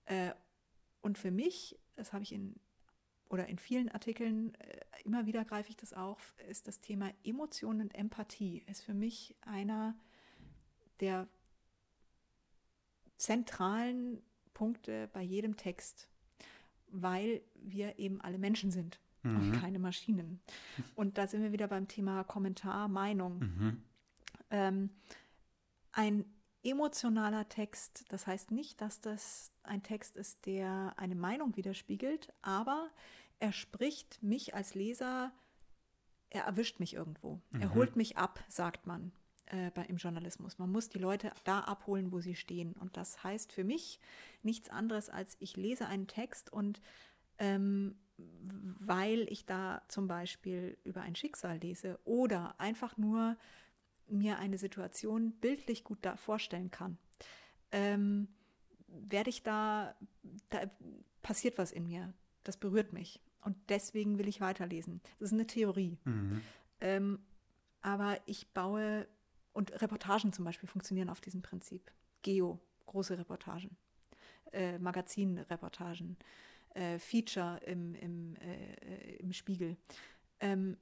Speaker 3: Äh, und für mich, das habe ich in oder in vielen Artikeln, äh, immer wieder greife ich das auf, ist das Thema Emotion und Empathie, ist für mich einer der zentralen Punkte bei jedem Text, weil wir eben alle Menschen sind und
Speaker 2: Mhm.
Speaker 3: keine Maschinen. Und da sind wir wieder beim Thema Kommentar, Meinung.
Speaker 2: Mhm.
Speaker 3: Ähm, ein emotionaler Text, das heißt nicht, dass das ein Text ist, der eine Meinung widerspiegelt, aber er spricht mich als Leser, er erwischt mich irgendwo. Er
Speaker 2: Mhm.
Speaker 3: holt mich ab, sagt man äh, bei, im Journalismus. Man muss die Leute da abholen, wo sie stehen. Und das heißt für mich nichts anderes, als ich lese einen Text und ähm, weil ich da zum Beispiel über ein Schicksal lese oder einfach nur mir eine Situation bildlich gut da vorstellen kann, ähm, werde ich da, da passiert was in mir. Das berührt mich. Und deswegen will ich weiterlesen. Das ist eine Theorie.
Speaker 2: Mhm.
Speaker 3: Ähm, aber ich baue, und Reportagen zum Beispiel funktionieren auf diesem Prinzip. Geo, große Reportagen, äh, Magazinreportagen, äh, Feature im, im, äh, im Spiegel. Ähm,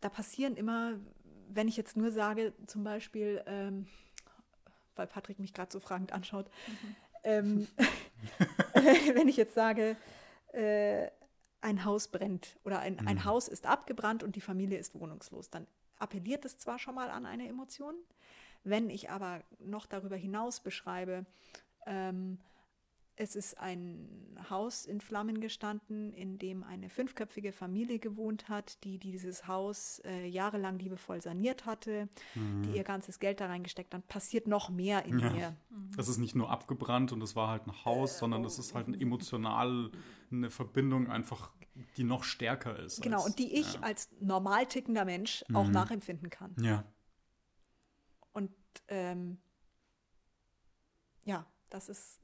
Speaker 3: da passieren immer, wenn ich jetzt nur sage, zum Beispiel, ähm, weil Patrick mich gerade so fragend anschaut, ähm, wenn ich jetzt sage, äh, ein Haus brennt oder ein, ein
Speaker 2: Mhm.
Speaker 3: Haus ist abgebrannt und die Familie ist wohnungslos, dann appelliert es zwar schon mal an eine Emotion, wenn ich aber noch darüber hinaus beschreibe, ähm, es ist ein Haus in Flammen gestanden, in dem eine fünfköpfige Familie gewohnt hat, die dieses Haus äh, jahrelang liebevoll saniert hatte, die ihr ganzes Geld da reingesteckt hat, passiert noch mehr in
Speaker 2: Mhm. Ja.
Speaker 3: mir.
Speaker 2: Das ist nicht nur abgebrannt und es war halt ein Haus, sondern es ist halt ein emotional eine Verbindung einfach, die noch stärker ist.
Speaker 3: Genau,
Speaker 2: als-
Speaker 3: und die ich
Speaker 2: ja.
Speaker 3: als normal tickender Mensch auch
Speaker 2: Mhm.
Speaker 3: nachempfinden kann.
Speaker 2: Ja,
Speaker 3: Und ähm, ja, das ist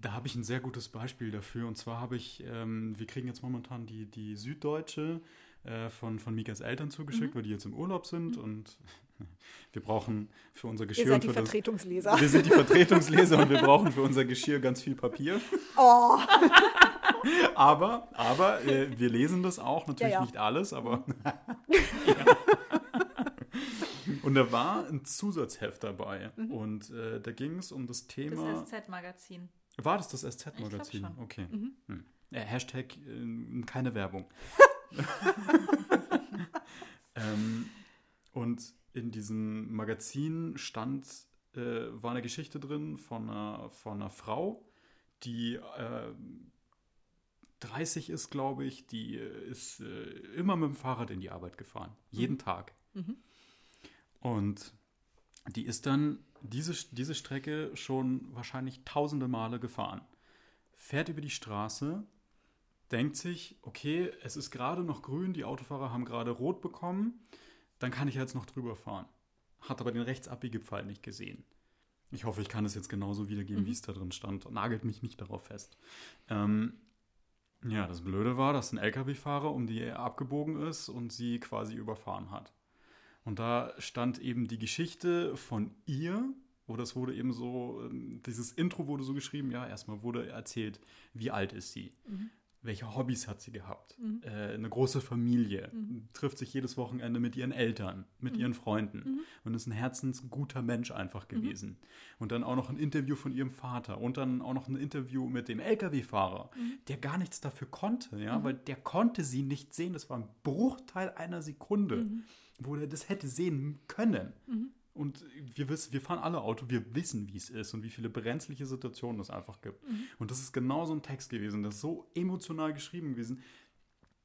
Speaker 2: da habe ich ein sehr gutes Beispiel dafür. Und zwar habe ich, ähm, wir kriegen jetzt momentan die, die Süddeutsche äh, von, von Mikas Eltern zugeschickt,
Speaker 3: Mhm.
Speaker 2: weil die jetzt im Urlaub sind und wir brauchen für unser Geschirr
Speaker 3: seid
Speaker 2: und
Speaker 3: die
Speaker 2: für das,
Speaker 3: Vertretungsleser.
Speaker 2: wir sind die Vertretungsleser und wir brauchen für unser Geschirr ganz viel Papier.
Speaker 3: Oh,
Speaker 2: Aber, aber äh, wir lesen das auch, natürlich
Speaker 3: Ja, ja.
Speaker 2: nicht alles, aber. Und da war ein Zusatzheft dabei.
Speaker 3: Mhm.
Speaker 2: Und äh, da ging es um das
Speaker 1: Das
Speaker 2: Thema.
Speaker 1: SZ-Magazin.
Speaker 2: war das das SZ-Magazin? Okay.
Speaker 3: Mhm.
Speaker 2: Hm. Äh, Hashtag äh, keine Werbung. ähm, und in diesem Magazin stand, äh, war eine Geschichte drin von einer, von einer Frau, die äh, 30 ist, glaube ich, die äh, ist äh, immer mit dem Fahrrad in die Arbeit gefahren. Jeden Tag.
Speaker 3: Mhm.
Speaker 2: Und die ist dann diese, diese Strecke schon wahrscheinlich tausende Male gefahren. Fährt über die Straße, denkt sich, okay, es ist gerade noch grün, die Autofahrer haben gerade rot bekommen, dann kann ich jetzt noch drüber fahren. Hat aber den Rechtsabbiegepfeil nicht gesehen. Ich hoffe, ich kann es jetzt genauso wiedergeben,
Speaker 3: Mhm.
Speaker 2: wie es da drin stand. Nagelt mich nicht darauf fest. Ähm, ja, das Blöde war, dass ein LKW-Fahrer um die abgebogen ist und sie quasi überfahren hat. Und da stand eben die Geschichte von ihr, oder es wurde eben so, ähm, dieses Intro wurde so geschrieben, ja, erstmal wurde erzählt, wie alt ist sie.
Speaker 3: Mhm.
Speaker 2: welche Hobbys hat sie gehabt? Mhm. Äh, eine große Familie, mhm. trifft sich jedes Wochenende mit ihren Eltern, mit mhm. ihren Freunden mhm. und ist ein herzensguter Mensch einfach mhm. gewesen. Und dann auch noch ein Interview von ihrem Vater und dann auch noch ein Interview mit dem LKW-Fahrer, der gar nichts dafür konnte, ja, weil der konnte sie nicht sehen. Das war ein Bruchteil einer Sekunde, wo er das hätte sehen können. Und wir wissen, wir fahren alle Auto, wir wissen, wie es ist und wie viele brenzliche Situationen es einfach gibt. Mhm. Und das ist genau so ein Text gewesen, das ist so emotional geschrieben gewesen.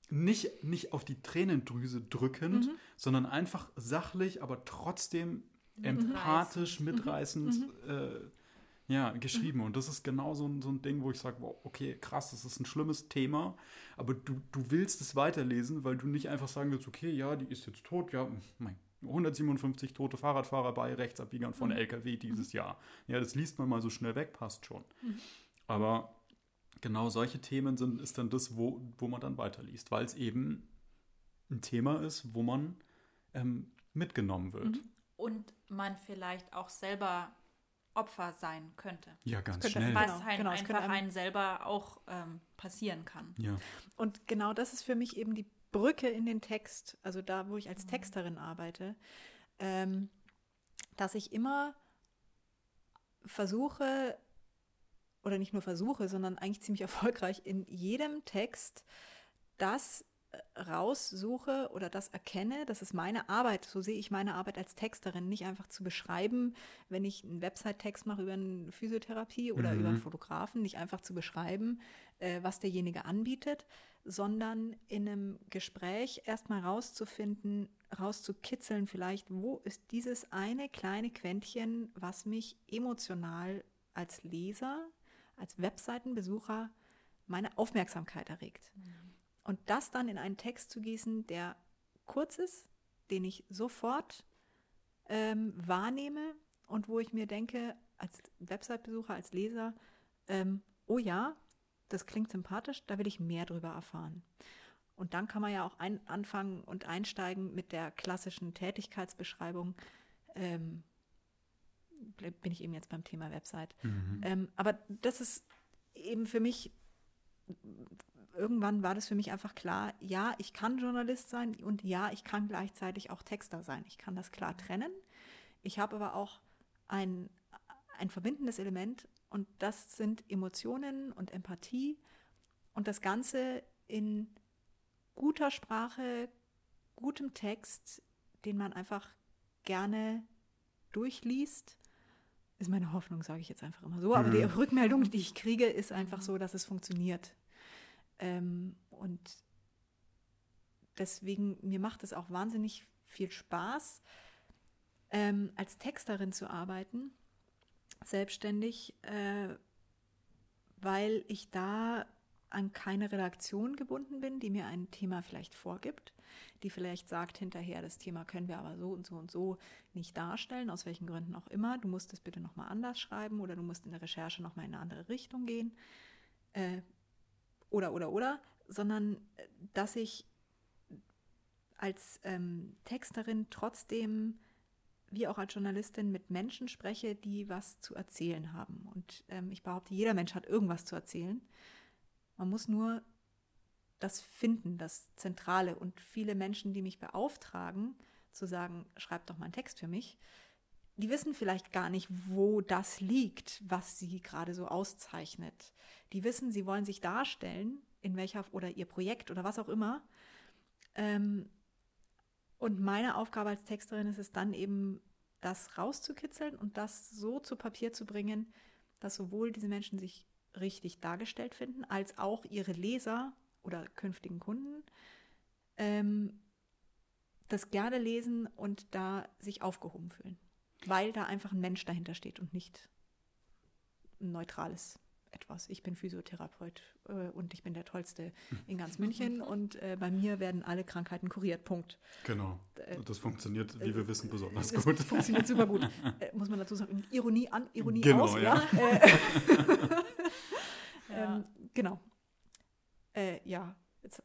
Speaker 2: Nicht, nicht auf die Tränendrüse drückend, mhm. sondern einfach sachlich, aber trotzdem empathisch, mitreißend mhm. äh, ja, geschrieben. Mhm. Und das ist genau so ein, so ein Ding, wo ich sage, wow, okay, krass, das ist ein schlimmes Thema, aber du, du willst es weiterlesen, weil du nicht einfach sagen willst, okay, ja, die ist jetzt tot, ja, mein 157 tote Fahrradfahrer bei Rechtsabbiegern von mhm. LKW dieses Jahr. Ja, das liest man mal so schnell weg, passt schon. Mhm. Aber genau solche Themen sind, ist dann das, wo, wo man dann weiterliest, weil es eben ein Thema ist, wo man ähm, mitgenommen wird. Mhm.
Speaker 1: Und man vielleicht auch selber Opfer sein könnte.
Speaker 2: Ja, ganz könnte, schnell.
Speaker 1: Was genau, halt genau, einfach einen selber auch ähm, passieren kann.
Speaker 2: Ja.
Speaker 3: Und genau das ist für mich eben die Brücke in den Text, also da, wo ich als mhm. Texterin arbeite, ähm, dass ich immer versuche, oder nicht nur versuche, sondern eigentlich ziemlich erfolgreich in jedem Text das äh, raussuche oder das erkenne, das ist meine Arbeit, so sehe ich meine Arbeit als Texterin, nicht einfach zu beschreiben, wenn ich einen Website-Text mache über eine Physiotherapie oder mhm. über einen Fotografen, nicht einfach zu beschreiben, äh, was derjenige anbietet, sondern in einem Gespräch erstmal rauszufinden, rauszukitzeln vielleicht, wo ist dieses eine kleine Quäntchen, was mich emotional als Leser, als Webseitenbesucher meine Aufmerksamkeit erregt. Mhm. Und das dann in einen Text zu gießen, der kurz ist, den ich sofort ähm, wahrnehme und wo ich mir denke, als Website-Besucher, als Leser, ähm, oh ja, das klingt sympathisch, da will ich mehr drüber erfahren. Und dann kann man ja auch ein, anfangen und einsteigen mit der klassischen Tätigkeitsbeschreibung. Ähm, bin ich eben jetzt beim Thema Website. Mhm. Ähm, aber das ist eben für mich, irgendwann war das für mich einfach klar, ja, ich kann Journalist sein und ja, ich kann gleichzeitig auch Texter sein. Ich kann das klar trennen. Ich habe aber auch ein, ein verbindendes Element und das sind Emotionen und Empathie und das Ganze in guter Sprache, gutem Text, den man einfach gerne durchliest. Ist meine Hoffnung, sage ich jetzt einfach immer so. Aber mhm. die Rückmeldung, die ich kriege, ist einfach so, dass es funktioniert. Ähm, und deswegen, mir macht es auch wahnsinnig viel Spaß, ähm, als Texterin zu arbeiten selbstständig, äh, weil ich da an keine Redaktion gebunden bin, die mir ein Thema vielleicht vorgibt, die vielleicht sagt hinterher, das Thema können wir aber so und so und so nicht darstellen, aus welchen Gründen auch immer. Du musst es bitte nochmal anders schreiben oder du musst in der Recherche nochmal in eine andere Richtung gehen. Äh, oder, oder, oder, sondern äh, dass ich als ähm, Texterin trotzdem wie auch als Journalistin mit Menschen spreche, die was zu erzählen haben. Und ähm, ich behaupte, jeder Mensch hat irgendwas zu erzählen. Man muss nur das finden, das Zentrale. Und viele Menschen, die mich beauftragen, zu sagen, schreib doch mal einen Text für mich, die wissen vielleicht gar nicht, wo das liegt, was sie gerade so auszeichnet. Die wissen, sie wollen sich darstellen, in welcher oder ihr Projekt oder was auch immer. Ähm, und meine Aufgabe als Texterin ist es dann eben, das rauszukitzeln und das so zu Papier zu bringen, dass sowohl diese Menschen sich richtig dargestellt finden, als auch ihre Leser oder künftigen Kunden ähm, das gerne lesen und da sich aufgehoben fühlen. Weil da einfach ein Mensch dahinter steht und nicht ein neutrales etwas. Ich bin Physiotherapeut äh, und ich bin der Tollste in ganz München und äh, bei mir werden alle Krankheiten kuriert. Punkt.
Speaker 2: Genau. Äh, das funktioniert, wie wir wissen, besonders gut. Das
Speaker 3: funktioniert super gut. Äh, muss man dazu sagen, Ironie an, Ironie
Speaker 2: genau,
Speaker 3: aus.
Speaker 2: Ja.
Speaker 3: ja. Äh, ähm, genau. Äh, ja, jetzt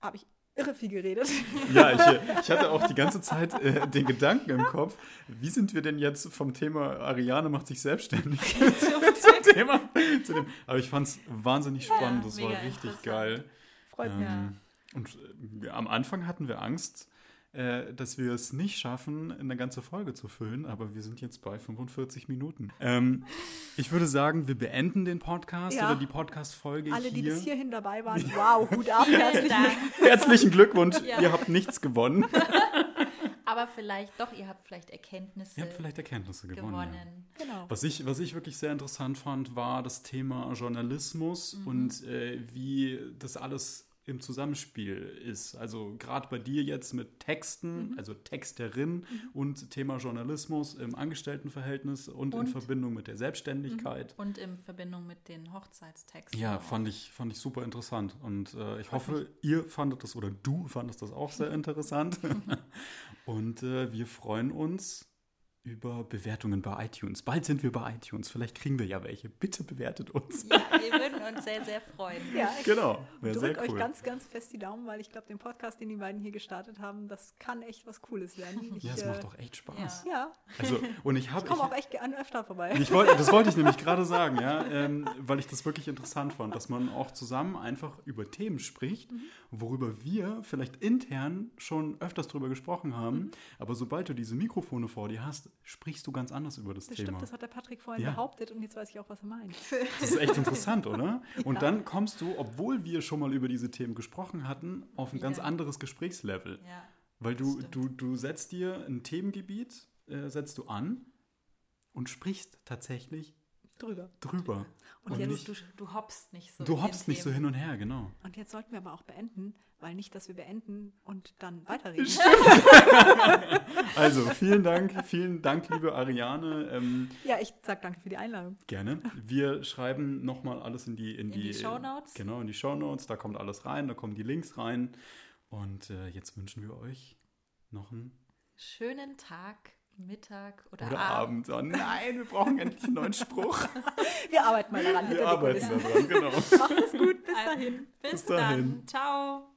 Speaker 3: habe ich irre viel geredet.
Speaker 2: Ja, ich, ich hatte auch die ganze Zeit äh, den Gedanken im Kopf, wie sind wir denn jetzt vom Thema Ariane macht sich selbstständig zum Thema. Zu dem, aber ich fand es wahnsinnig spannend, ja, das war richtig geil.
Speaker 3: freut mich.
Speaker 2: Ähm, und äh, am Anfang hatten wir Angst, äh, dass wir es nicht schaffen, eine ganze Folge zu füllen, aber wir sind jetzt bei 45 Minuten. Ähm, ich würde sagen, wir beenden den Podcast
Speaker 3: Ja.
Speaker 2: oder die Podcast-Folge
Speaker 3: Alle, die
Speaker 2: hier.
Speaker 3: bis hierhin dabei waren, wow, Hut ab. Herzlichen
Speaker 1: Dank.
Speaker 2: Herzlichen Glückwunsch,
Speaker 1: Ja.
Speaker 2: ihr habt nichts gewonnen.
Speaker 1: Aber vielleicht doch, ihr habt vielleicht Erkenntnisse
Speaker 2: Ihr habt vielleicht Erkenntnisse gewonnen.
Speaker 1: gewonnen.
Speaker 2: Ja.
Speaker 3: Genau.
Speaker 2: Was ich, was ich wirklich sehr interessant fand, war das Thema Journalismus
Speaker 1: Mhm.
Speaker 2: und äh, wie das alles im Zusammenspiel ist. Also gerade bei dir jetzt mit Texten,
Speaker 1: Mhm.
Speaker 2: also Texterin und Thema Journalismus im Angestelltenverhältnis und, in
Speaker 1: Und-
Speaker 2: Verbindung mit der Selbstständigkeit.
Speaker 1: Und in Verbindung mit den Hochzeitstexten.
Speaker 2: Ja,
Speaker 1: auch.
Speaker 2: fand ich, fand ich super interessant. Und äh, ich hoffe, ihr fandet das oder du fandest das auch sehr interessant. und äh, wir freuen uns über Bewertungen bei iTunes. Bald sind wir bei iTunes. Vielleicht kriegen wir ja welche. Bitte bewertet uns.
Speaker 1: Ja, wir würden uns sehr, sehr freuen.
Speaker 3: Ja,
Speaker 2: Genau. Wäre
Speaker 3: Drückt
Speaker 2: sehr
Speaker 3: euch
Speaker 2: cool.
Speaker 3: ganz, ganz fest die Daumen, weil ich glaube, den Podcast, den die beiden hier gestartet haben, das kann echt was Cooles werden. Ich,
Speaker 2: ja, es
Speaker 3: äh,
Speaker 2: macht auch echt Spaß.
Speaker 3: Ja,
Speaker 2: Also, und ich habe
Speaker 3: ich komme auch echt gerne öfter vorbei.
Speaker 2: Ich wollte, das wollte ich nämlich gerade sagen, ja, ähm, weil ich das wirklich interessant fand, dass man auch zusammen einfach über Themen spricht,
Speaker 3: Mhm.
Speaker 2: worüber wir vielleicht intern schon öfters drüber gesprochen haben,
Speaker 3: Mhm.
Speaker 2: aber sobald du diese Mikrofone vor dir hast, sprichst du ganz anders über das,
Speaker 3: Das
Speaker 2: Thema.
Speaker 3: stimmt, das hat der Patrick vorhin
Speaker 2: Ja.
Speaker 3: behauptet und jetzt weiß ich auch, was er meint.
Speaker 2: Das ist echt interessant, oder? Und dann kommst du, obwohl wir schon mal über diese Themen gesprochen hatten, auf ein ganz
Speaker 1: Ja.
Speaker 2: anderes Gesprächslevel.
Speaker 1: Ja.
Speaker 2: Weil du, du, du setzt dir ein Themengebiet, äh, setzt du an und sprichst tatsächlich
Speaker 3: Drüber.
Speaker 2: drüber.
Speaker 3: Und
Speaker 2: Und
Speaker 1: Du,
Speaker 3: jetzt-
Speaker 2: nicht,
Speaker 1: du, du hoppst nicht so.
Speaker 2: du hoppst nicht so
Speaker 1: Themen.
Speaker 2: hin und her, genau.
Speaker 3: Und jetzt sollten wir aber auch beenden, weil nicht, dass wir beenden und dann weiterreden.
Speaker 2: Also, vielen Dank, vielen Dank, liebe Ariane. Ähm,
Speaker 3: Ja, ich sag danke für die Einladung.
Speaker 2: gerne. Wir schreiben nochmal alles in die, in
Speaker 1: In die
Speaker 2: die
Speaker 1: Shownotes?
Speaker 2: Genau, in die Shownotes. Da kommt alles rein, da kommen die Links rein. Und äh, jetzt wünschen wir euch noch einen
Speaker 1: Schönen Tag, Mittag oder,
Speaker 2: oder
Speaker 1: Abend.
Speaker 2: Abend. Oh nein, wir brauchen endlich einen neuen Spruch.
Speaker 3: Wir arbeiten mal daran.
Speaker 2: Wir arbeiten daran, genau.
Speaker 3: Macht es gut, bis dahin.
Speaker 1: Bis,
Speaker 2: Bis dahin.
Speaker 1: dann. Ciao.